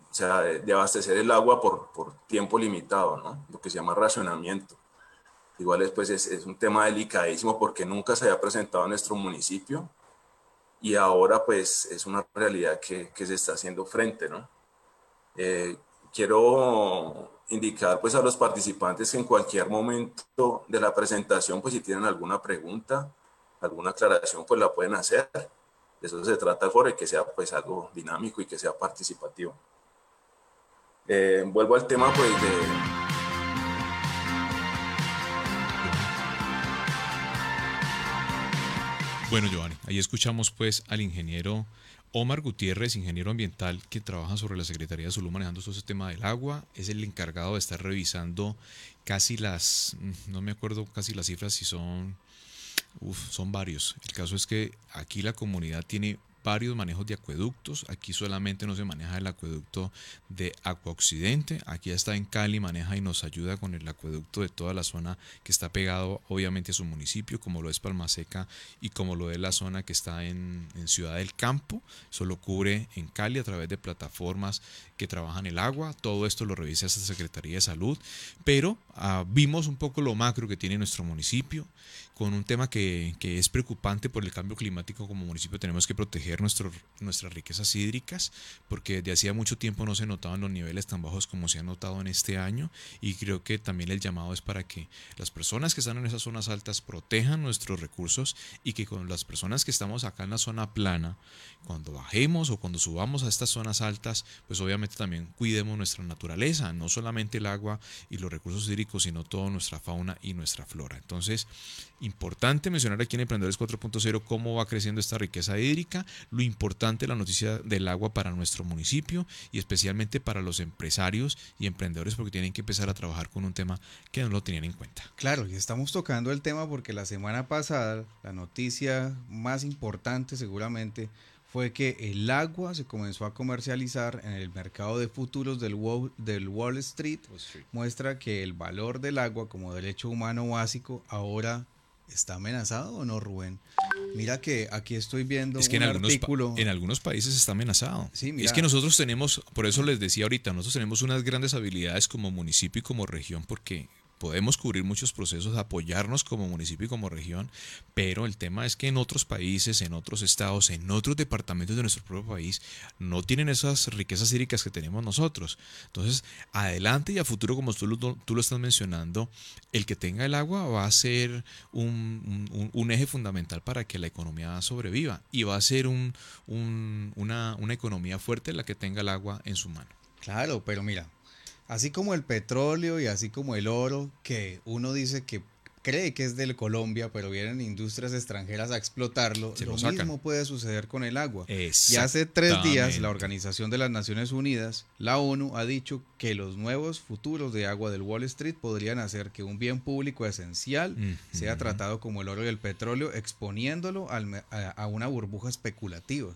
S4: abastecer el agua por, tiempo limitado, ¿no? lo que se llama racionamiento. Igual pues es, es, un tema delicadísimo porque nunca se había presentado en nuestro municipio y ahora pues es una realidad que, que se está haciendo frente, ¿no? Eh, quiero indicar pues a los participantes que en cualquier momento de la presentación pues si tienen alguna pregunta, alguna aclaración pues la pueden hacer. De eso se trata el foro que sea pues algo dinámico y que sea participativo. Eh, vuelvo al tema pues de
S3: Bueno, Giovanni, ahí escuchamos pues al ingeniero Omar Gutiérrez, ingeniero ambiental que trabaja sobre la Secretaría de Salud manejando todo ese tema del agua. Es el encargado de estar revisando casi las, mm, no me acuerdo casi las cifras si son, son varios. El caso es que aquí la comunidad tiene varios manejos de acueductos. Aquí solamente no se maneja el acueducto de Agua Occidente. Aquí está en Cali, maneja y nos ayuda con el acueducto de toda la zona que está pegado obviamente a su municipio, como lo es Palma Seca y como lo es la zona que está en, Ciudad del Campo. Solo cubre en Cali a través de plataformas que trabajan el agua. Todo esto lo revisa esta Secretaría de Salud. Pero ah, vimos un poco lo macro que tiene nuestro municipio con un tema que, que, es preocupante por el cambio climático como municipio. Tenemos que proteger nuestro, nuestras riquezas hídricas porque desde hacía mucho tiempo no se notaban los niveles tan bajos como se han notado en este año y creo que también el llamado es para que las personas que están en esas zonas altas protejan nuestros recursos y que con las personas que estamos acá en la zona plana, cuando bajemos o cuando subamos a estas zonas altas, pues obviamente también cuidemos nuestra naturaleza, no solamente el agua y los recursos hídricos, sino toda nuestra fauna y nuestra flora. Entonces, Importante mencionar aquí en Emprendedores 4.0 cómo va creciendo esta riqueza hídrica, lo importante la noticia del agua para nuestro municipio y especialmente para los empresarios y emprendedores porque tienen que empezar a trabajar con un tema que no lo tenían en cuenta.
S2: Claro, y estamos tocando el tema porque la semana pasada la noticia más importante seguramente fue que el agua se comenzó a comercializar en el mercado de futuros del Wall, del Wall Street. Muestra que el valor del agua como derecho humano básico ahora ¿Está amenazado o no, Rubén? Mira que aquí estoy viendo
S3: es que
S2: un
S3: en algunos
S2: artículo.
S3: En algunos países está amenazado. Sí, Es que nosotros tenemos, por eso les decía ahorita, nosotros tenemos unas grandes habilidades como municipio y como región, porque podemos cubrir muchos procesos, apoyarnos como municipio y como región, pero el tema es que en otros países, en otros estados, en otros departamentos de nuestro propio país, no tienen esas riquezas hídricas que tenemos nosotros. Entonces, adelante y a futuro, como tú lo, tú lo estás mencionando, el que tenga el agua va a ser un, un, eje fundamental para que la economía sobreviva y va a ser un, una, una economía fuerte la que tenga el agua en su mano.
S2: Claro, pero mira, Así como el petróleo y así como el oro, que uno dice que cree que es de Colombia, pero vienen industrias extranjeras a explotarlo, lo, mismo puede suceder con el agua. Y hace tres días la Organización de las Naciones Unidas, la ONU, ha dicho que los nuevos futuros de agua del Wall Street podrían hacer que un bien público esencial sea tratado como el oro y el petróleo, exponiéndolo a una burbuja especulativa.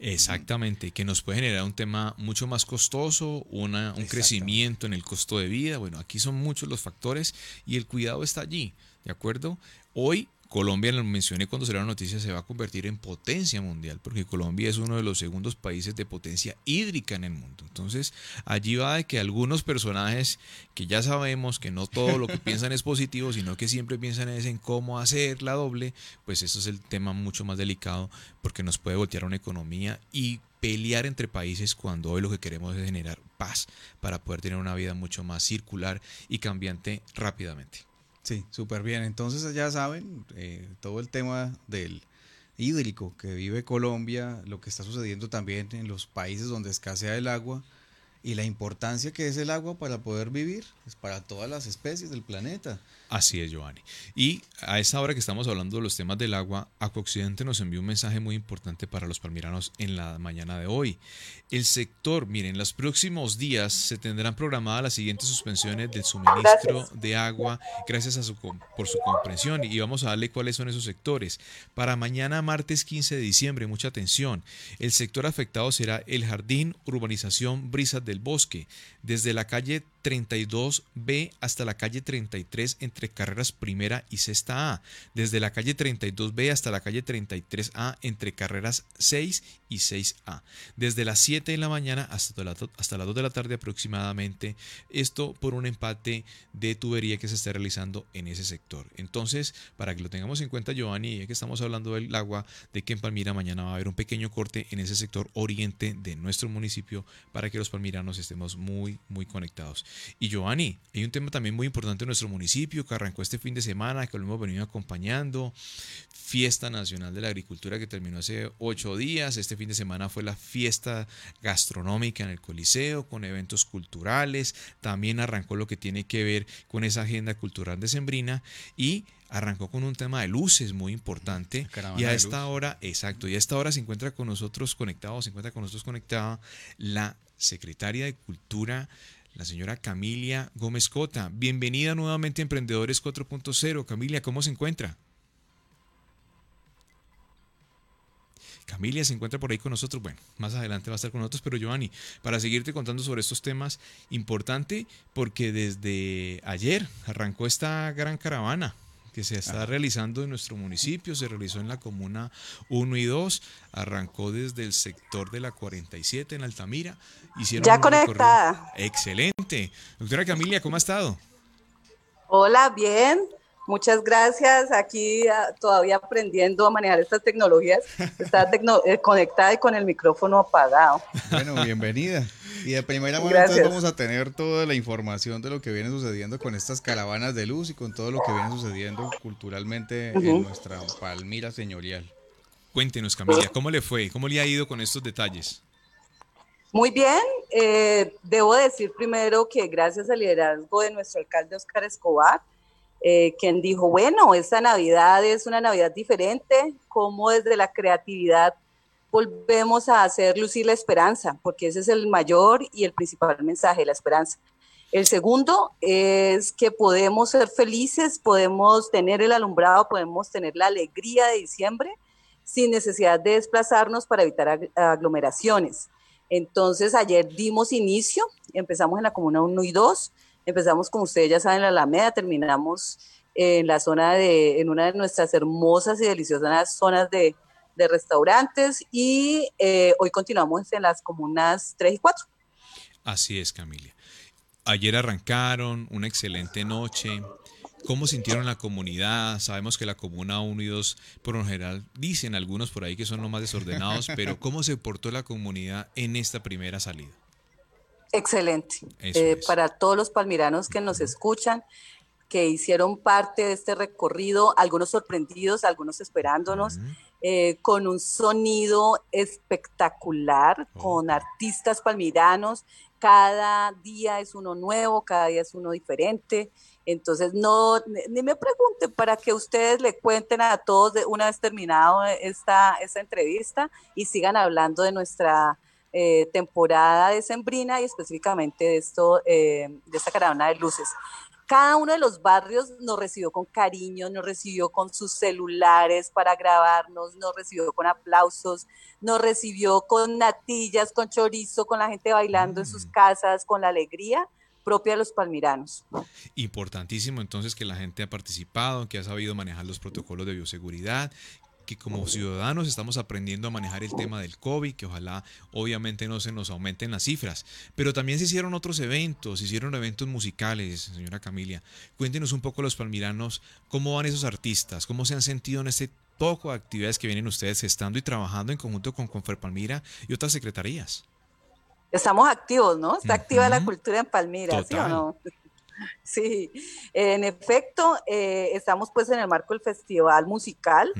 S3: Exactamente, que nos puede generar un tema mucho más costoso, una, un crecimiento en el costo de vida. Bueno, aquí son muchos los factores y el cuidado está allí, ¿de acuerdo? Hoy Colombia, lo mencioné cuando salió la noticia, se va a convertir en potencia mundial, porque Colombia es uno de los segundos países de potencia hídrica en el mundo. Entonces, allí va de que algunos personajes que ya sabemos que no todo lo que piensan es positivo, sino que siempre piensan es en cómo hacer la doble, pues eso es el tema mucho más delicado, porque nos puede voltear una economía y pelear entre países cuando hoy lo que queremos es generar paz para poder tener una vida mucho más circular y cambiante rápidamente.
S2: Sí, súper bien. Entonces ya saben, eh, todo el tema del hídrico que vive Colombia, lo que está sucediendo también en los países donde escasea el agua y la importancia que es el agua para poder vivir, es para todas las especies del planeta.
S3: Así es, Giovanni. Y a esta hora que estamos hablando de los temas del agua, Occidente nos envió un mensaje muy importante para los palmiranos en la mañana de hoy. El sector, miren, en los próximos días se tendrán programadas las siguientes suspensiones del suministro de agua, gracias a su, por su comprensión. Y vamos a darle cuáles son esos sectores. Para mañana, martes 15 de diciembre, mucha atención. El sector afectado será el jardín, urbanización, brisas del bosque, desde la calle 32B hasta la calle 33 entre carreras primera y sexta A, desde la calle 32B hasta la calle 33A entre carreras 6 y 6A, desde las 7 de la mañana hasta, hasta las 2 de la tarde aproximadamente, esto por un empate de tubería que se está realizando en ese sector. Entonces, para que lo tengamos en cuenta, Giovanni, ya que estamos hablando del agua, de que en Palmira mañana va a haber un pequeño corte en ese sector oriente de nuestro municipio para que los palmiranos estemos muy, muy conectados. Y Giovanni, hay un tema también muy importante en nuestro municipio que arrancó este fin de semana, que lo hemos venido acompañando. Fiesta Nacional de la Agricultura que terminó hace ocho días. Este fin de semana fue la fiesta gastronómica en el Coliseo, con eventos culturales. También arrancó lo que tiene que ver con esa agenda cultural de Sembrina y arrancó con un tema de luces muy importante. Y a esta hora, exacto, y a esta hora se encuentra con nosotros conectado, se encuentra con nosotros conectada la secretaria de Cultura la señora Camilia Gómez Cota. Bienvenida nuevamente a Emprendedores 4.0. Camilia, ¿cómo se encuentra? Camilia se encuentra por ahí con nosotros. Bueno, más adelante va a estar con nosotros, pero Giovanni, para seguirte contando sobre estos temas, importante porque desde ayer arrancó esta gran caravana que se está realizando en nuestro municipio, se realizó en la comuna 1 y 2, arrancó desde el sector de la 47 en Altamira.
S7: Hicieron ya conectada.
S3: Excelente. Doctora Camilia, ¿cómo ha estado?
S7: Hola, bien. Muchas gracias. Aquí ah, todavía aprendiendo a manejar estas tecnologías. Está eh, conectada y con el micrófono apagado.
S2: Bueno, bienvenida. Y de primera mano entonces vamos a tener toda la información de lo que viene sucediendo con estas caravanas de luz y con todo lo que viene sucediendo culturalmente en nuestra Palmira señorial.
S3: Cuéntenos, Camila, ¿cómo le fue? ¿Cómo le ha ido con estos detalles?
S7: Muy bien, eh, debo decir primero que gracias al liderazgo de nuestro alcalde Oscar Escobar, eh, quien dijo, bueno, esta Navidad es una Navidad diferente, como desde la creatividad volvemos a hacer lucir la esperanza, porque ese es el mayor y el principal mensaje, la esperanza. El segundo es que podemos ser felices, podemos tener el alumbrado, podemos tener la alegría de diciembre sin necesidad de desplazarnos para evitar aglomeraciones. Entonces, ayer dimos inicio, empezamos en la comuna 1 y 2, empezamos, como ustedes ya saben, en la Alameda, terminamos en la zona de, en una de nuestras hermosas y deliciosas zonas de, de restaurantes y eh, hoy continuamos en las comunas 3 y 4.
S3: Así es, Camilia. Ayer arrancaron, una excelente noche. ¿Cómo sintieron la comunidad? Sabemos que la comuna 1 y 2, por lo general, dicen algunos por ahí que son los más desordenados, pero ¿cómo se portó la comunidad en esta primera salida?
S7: Excelente. Eh, para todos los palmiranos que nos escuchan, que hicieron parte de este recorrido, algunos sorprendidos, algunos esperándonos. Eh, con un sonido espectacular, oh. con artistas palmiranos. Cada día es uno nuevo, cada día es uno diferente. Entonces, no, ni me pregunten para que ustedes le cuenten a todos de una vez terminado esta, esta entrevista y sigan hablando de nuestra eh, temporada de Sembrina y específicamente de esto, eh, de esta caravana de luces. Cada uno de los barrios nos recibió con cariño, nos recibió con sus celulares para grabarnos, nos recibió con aplausos, nos recibió con natillas, con chorizo, con la gente bailando en sus mm. casas, con la alegría propia de los palmiranos.
S3: Importantísimo entonces que la gente ha participado, que ha sabido manejar los protocolos de bioseguridad, que como ciudadanos estamos aprendiendo a manejar el tema del COVID, que ojalá obviamente no se nos aumenten las cifras. Pero también se hicieron otros eventos, se hicieron eventos musicales, señora Camilia. Cuéntenos un poco los palmiranos, cómo van esos artistas, cómo se han sentido en este poco de actividades que vienen ustedes estando y trabajando en conjunto con Palmira y otras secretarías.
S7: Estamos activos, ¿no? Está activa la cultura en Palmira, ¿sí o no? Sí, en efecto, eh, estamos pues en el marco del festival musical.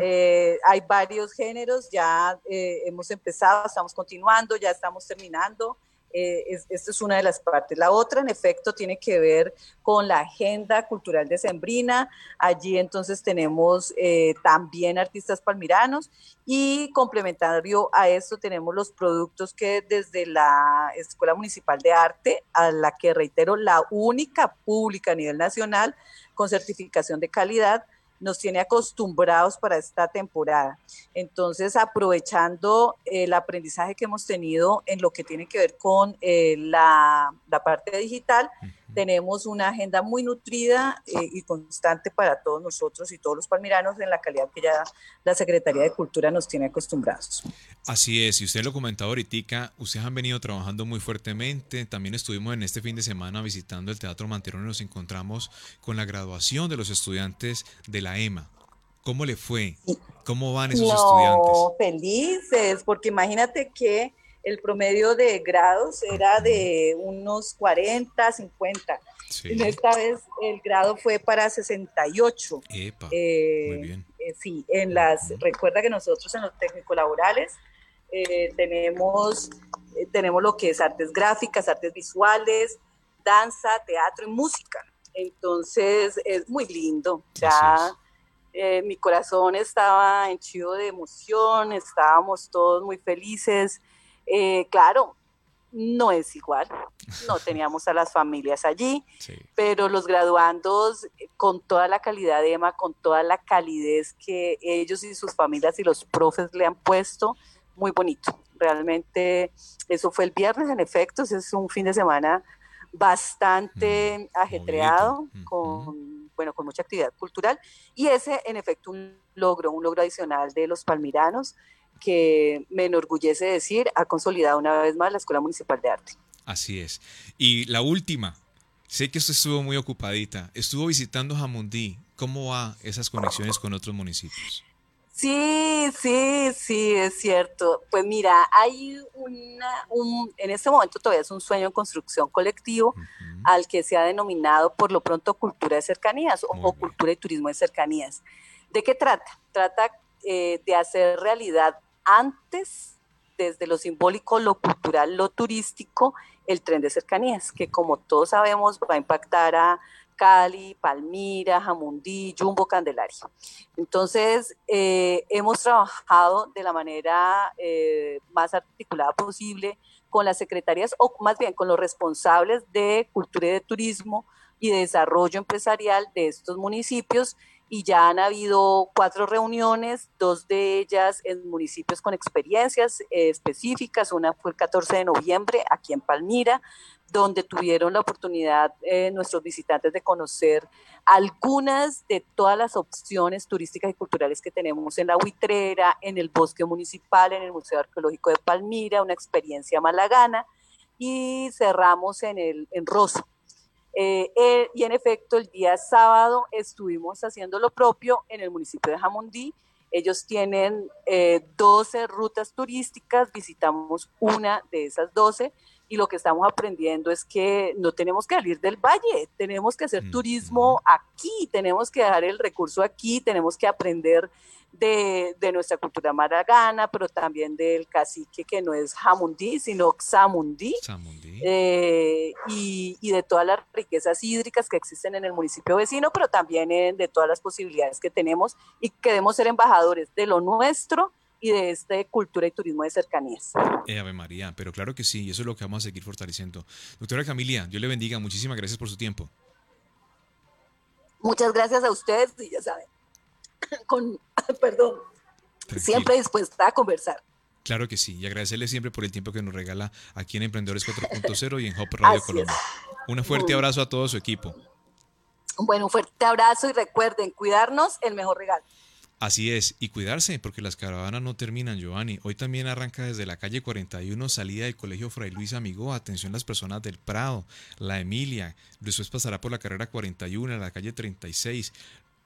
S7: Eh, hay varios géneros, ya eh, hemos empezado, estamos continuando, ya estamos terminando. Eh, es una de las partes. La otra, en efecto, tiene que ver con la agenda cultural de Sembrina. Allí entonces tenemos eh, también artistas palmiranos y complementario a esto tenemos los productos que desde la Escuela Municipal de Arte, a la que reitero, la única pública a nivel nacional con certificación de calidad, nos tiene acostumbrados para esta temporada. Entonces, aprovechando el aprendizaje que hemos tenido en lo que tiene que ver con eh, la, parte digital, tenemos una agenda muy nutrida eh, y constante para todos nosotros y todos los palmiranos en la calidad que ya la Secretaría de Cultura nos tiene acostumbrados.
S3: Así es, y usted lo comentaba ahorita, ustedes han venido trabajando muy fuertemente, también estuvimos en este fin de semana visitando el Teatro Manterón y nos encontramos con la graduación de los estudiantes de la EMA. ¿Cómo le fue? ¿Cómo van esos estudiantes?
S7: Felices, porque imagínate que el promedio de grados era de unos 40, 50. Sí. Esta vez el grado fue para 68.
S3: Epa, eh, muy bien.
S7: Eh, sí, en las, recuerda que nosotros en los técnicos laborales eh, tenemos, tenemos lo que es artes gráficas, artes visuales, danza, teatro y música. Entonces es muy lindo. Ya mi corazón estaba henchido de emoción, estábamos todos muy felices. Eh, claro, no es igual, no teníamos a las familias allí, pero los graduandos con toda la calidad de EMA, con toda la calidez que ellos y sus familias y los profes le han puesto, muy bonito. Realmente eso fue el viernes, en efecto, es un fin de semana bastante mm, ajetreado, con, bueno, con mucha actividad cultural, y ese en efecto un logro, un logro adicional de los palmiranos que me enorgullece decir, ha consolidado una vez más la Escuela Municipal de Arte.
S3: Así es. Y la última, sé que usted estuvo muy ocupadita, estuvo visitando Jamundí. ¿Cómo va esas conexiones con otros municipios?
S7: Sí, sí, sí, es cierto. Pues mira, hay una, un, en este momento todavía es un sueño en construcción colectivo al que se ha denominado por lo pronto cultura de cercanías o, cultura y turismo de cercanías. ¿De qué trata? Trata eh, de hacer realidad antes, desde lo simbólico, lo cultural, lo turístico, el tren de cercanías, que como todos sabemos va a impactar a Cali, Palmira, Jamundí, Jumbo, Candelaria. Entonces, eh, hemos trabajado de la manera eh, más articulada posible con las secretarías, o más bien con los responsables de cultura y de turismo y de desarrollo empresarial de estos municipios y ya han habido cuatro reuniones, dos de ellas en municipios con experiencias eh, específicas. Una fue el 14 de noviembre aquí en Palmira, donde tuvieron la oportunidad eh, nuestros visitantes de conocer algunas de todas las opciones turísticas y culturales que tenemos en la Huitrera, en el bosque municipal, en el Museo Arqueológico de Palmira, una experiencia malagana. Y cerramos en, el, en Rosso, eh, eh, y en efecto, el día sábado estuvimos haciendo lo propio en el municipio de Jamundí. Ellos tienen 12 eh, rutas turísticas, visitamos una de esas 12 y lo que estamos aprendiendo es que no tenemos que salir del valle, tenemos que hacer turismo aquí, tenemos que dejar el recurso aquí, tenemos que aprender de, nuestra cultura maragana, pero también del cacique que no es jamundí, sino xamundí, eh, y, de todas las riquezas hídricas que existen en el municipio vecino, pero también de todas las posibilidades que tenemos y que debemos ser embajadores de lo nuestro y de este cultura y turismo de cercanías.
S3: Eh, Ave María, pero claro que sí, y eso es lo que vamos a seguir fortaleciendo. Doctora Camilia, Dios le bendiga, muchísimas gracias por su tiempo.
S7: Muchas gracias a ustedes, y ya saben, con, perdón, siempre dispuesta a conversar.
S3: Claro que sí, y agradecerle siempre por el tiempo que nos regala aquí en Emprendedores 4.0 y en Hop Radio Colombia. Un fuerte abrazo a todo su equipo.
S7: Bueno, un fuerte abrazo y recuerden, cuidarnos el mejor regalo.
S3: Así es, y cuidarse, porque las caravanas no terminan, Giovanni. Hoy también arranca desde la calle 41, salida del Colegio Fray Luis Amigo. Atención las personas del Prado, la Emilia. Después pasará por la carrera 41, la calle 36.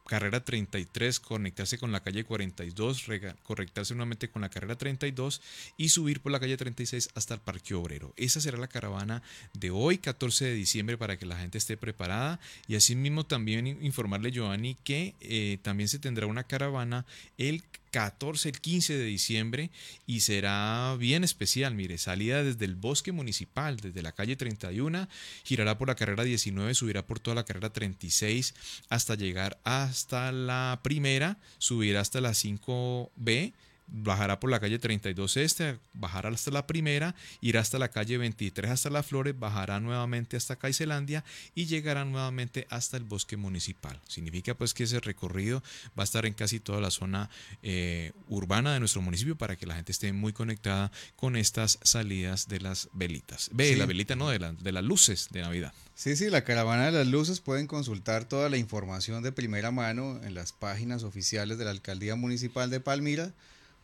S3: Carrera 33, conectarse con la calle 42, conectarse nuevamente con la carrera 32 y subir por la calle 36 hasta el Parque Obrero. Esa será la caravana de hoy, 14 de diciembre, para que la gente esté preparada. Y asimismo también informarle, Giovanni, que eh, también se tendrá una caravana el 14, el 15 de diciembre y será bien especial. Mire, salida desde el bosque municipal, desde la calle 31, girará por la carrera 19, subirá por toda la carrera 36 hasta llegar hasta la primera, subirá hasta la 5B bajará por la calle 32 Este, bajará hasta la primera, irá hasta la calle 23 hasta Las Flores, bajará nuevamente hasta Caicelandia y llegará nuevamente hasta el bosque municipal. Significa pues que ese recorrido va a estar en casi toda la zona eh, urbana de nuestro municipio para que la gente esté muy conectada con estas salidas de las velitas. Ve, la velita no, de, de las luces de Navidad.
S2: Sí, sí, la caravana de las luces pueden consultar toda la información de primera mano en las páginas oficiales de la Alcaldía Municipal de Palmira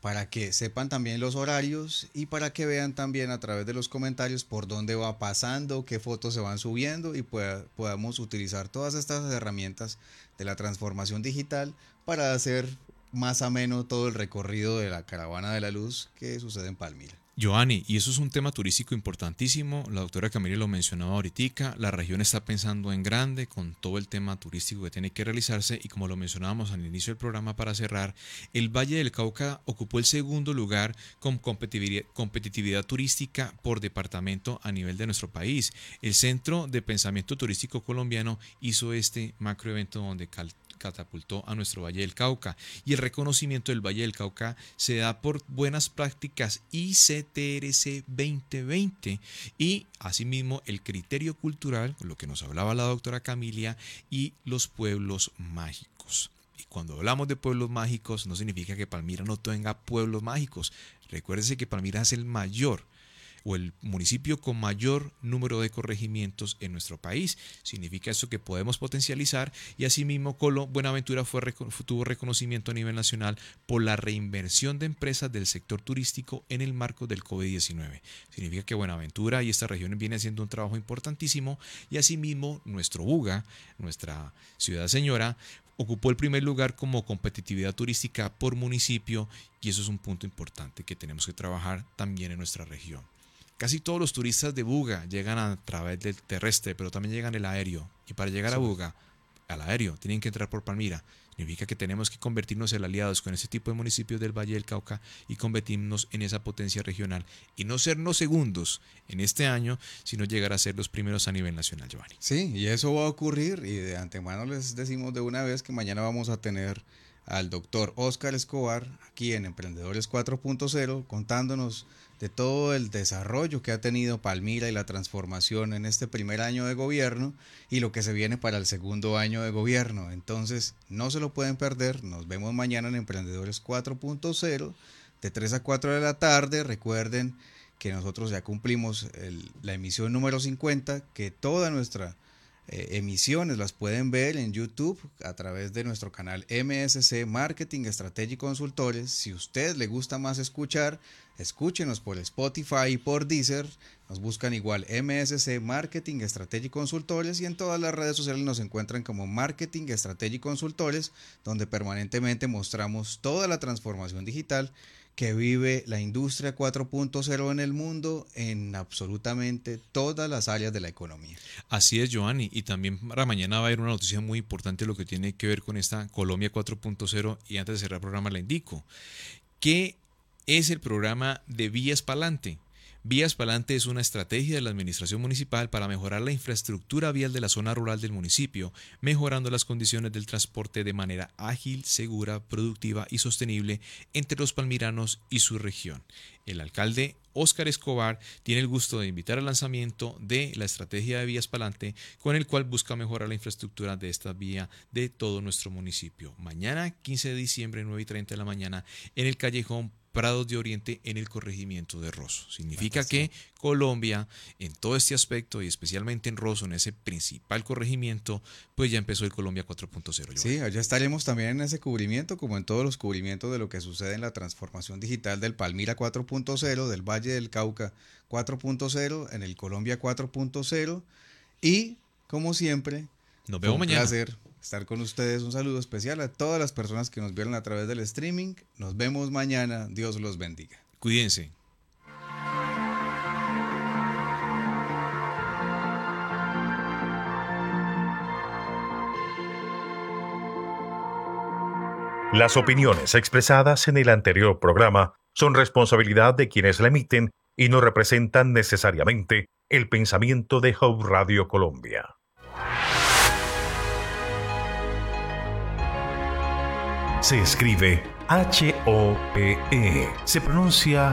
S2: para que sepan también los horarios y para que vean también a través de los comentarios por dónde va pasando, qué fotos se van subiendo y podamos utilizar todas estas herramientas de la transformación digital para hacer más ameno todo el recorrido de la caravana de la luz que sucede en Palmira.
S3: Joanny, y eso es un tema turístico importantísimo, la doctora Camila lo mencionaba ahorita, la región está pensando en grande con todo el tema turístico que tiene que realizarse y como lo mencionábamos al inicio del programa para cerrar, el Valle del Cauca ocupó el segundo lugar con competitividad, competitividad turística por departamento a nivel de nuestro país. El Centro de Pensamiento Turístico Colombiano hizo este macroevento donde catapultó a nuestro Valle del Cauca. Y el reconocimiento del Valle del Cauca se da por buenas prácticas ICTRC 2020 y asimismo el criterio cultural, lo que nos hablaba la doctora Camilia, y los pueblos mágicos. Y cuando hablamos de pueblos mágicos no significa que Palmira no tenga pueblos mágicos. Recuérdense que Palmira es el mayor o el municipio con mayor número de corregimientos en nuestro país. Significa eso que podemos potencializar y asimismo Colo Buenaventura fue, tuvo reconocimiento a nivel nacional por la reinversión de empresas del sector turístico en el marco del COVID-19. Significa que Buenaventura y esta región viene haciendo un trabajo importantísimo y asimismo nuestro Buga, nuestra ciudad señora, ocupó el primer lugar como competitividad turística por municipio y eso es un punto importante que tenemos que trabajar también en nuestra región. Casi todos los turistas de Buga llegan a través del terrestre, pero también llegan el aéreo. Y para llegar a Buga, al aéreo, tienen que entrar por Palmira. Significa que tenemos que convertirnos en aliados con ese tipo de municipios del Valle del Cauca y convertirnos en esa potencia regional. Y no ser los segundos en este año, sino llegar a ser los primeros a nivel nacional, Giovanni.
S2: Sí, y eso va a ocurrir. Y de antemano les decimos de una vez que mañana vamos a tener al doctor Oscar Escobar aquí en Emprendedores 4.0 contándonos de todo el desarrollo que ha tenido Palmira y la transformación en este primer año de gobierno y lo que se viene para el segundo año de gobierno. Entonces, no se lo pueden perder. Nos vemos mañana en Emprendedores 4.0 de 3 a 4 de la tarde. Recuerden que nosotros ya cumplimos la emisión número 50, que toda nuestra eh, emisiones las pueden ver en YouTube a través de nuestro canal MSC Marketing Estrategia y Consultores. Si usted le gusta más escuchar, escúchenos por Spotify y por Deezer. Nos buscan igual MSC Marketing Estrategia y Consultores y en todas las redes sociales nos encuentran como Marketing Estrategia Consultores, donde permanentemente mostramos toda la transformación digital que vive la industria 4.0 en el mundo en absolutamente todas las áreas de la economía.
S3: Así es, Giovanni. Y también para mañana va a haber una noticia muy importante lo que tiene que ver con esta Colombia 4.0. Y antes de cerrar el programa, le indico que es el programa de Vías Palante. Vías Palante es una estrategia de la Administración Municipal para mejorar la infraestructura vial de la zona rural del municipio, mejorando las condiciones del transporte de manera ágil, segura, productiva y sostenible entre los palmiranos y su región. El alcalde Óscar Escobar tiene el gusto de invitar al lanzamiento de la estrategia de Vías Palante, con el cual busca mejorar la infraestructura de esta vía de todo nuestro municipio. Mañana, 15 de diciembre, 9 y 30 de la mañana, en el callejón Prados de Oriente en el corregimiento de Rosso. Significa que Colombia, en todo este aspecto y especialmente en Rosso, en ese principal corregimiento, pues ya empezó el Colombia 4.0.
S2: Sí, allá estaremos también en ese cubrimiento, como en todos los cubrimientos de lo que sucede en la transformación digital del Palmira 4.0, del Valle del Cauca 4.0, en el Colombia 4.0 y, como siempre,
S3: nos vemos mañana.
S2: placer estar con ustedes. Un saludo especial a todas las personas que nos vieron a través del streaming. Nos vemos mañana. Dios los bendiga.
S3: Cuídense.
S8: Las opiniones expresadas en el anterior programa son responsabilidad de quienes la emiten y no representan necesariamente el pensamiento de Hope Radio Colombia. Se escribe H-O-P-E. Se pronuncia